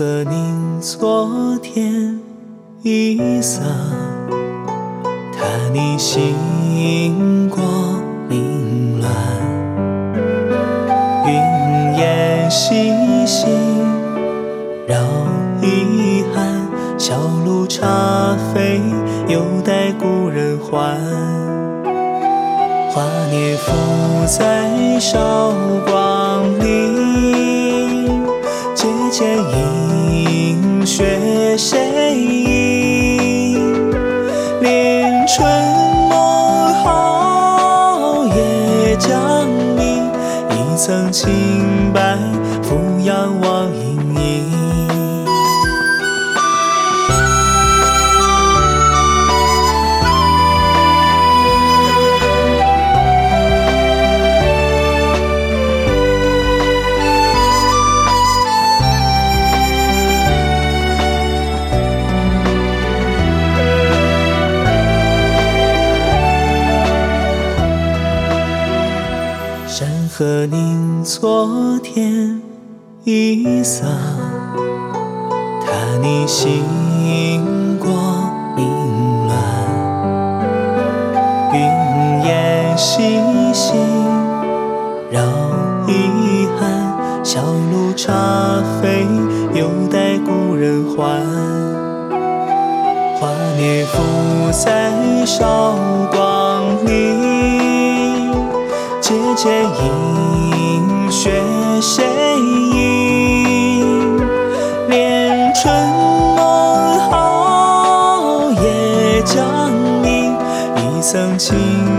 和凝昨天一色，踏你星光凌乱，云烟细细绕遗憾，小路茶飞犹待故人还。华年浮在韶光里，谁饮？连春梦后也将你，一层清白山河凝昨天一色，踏你星光凌乱，云烟细细绕遗憾，小路茶飞犹待故人还。华年浮在韶光里，阶阶饮谁吟？连春梦好，也将你，你曾经。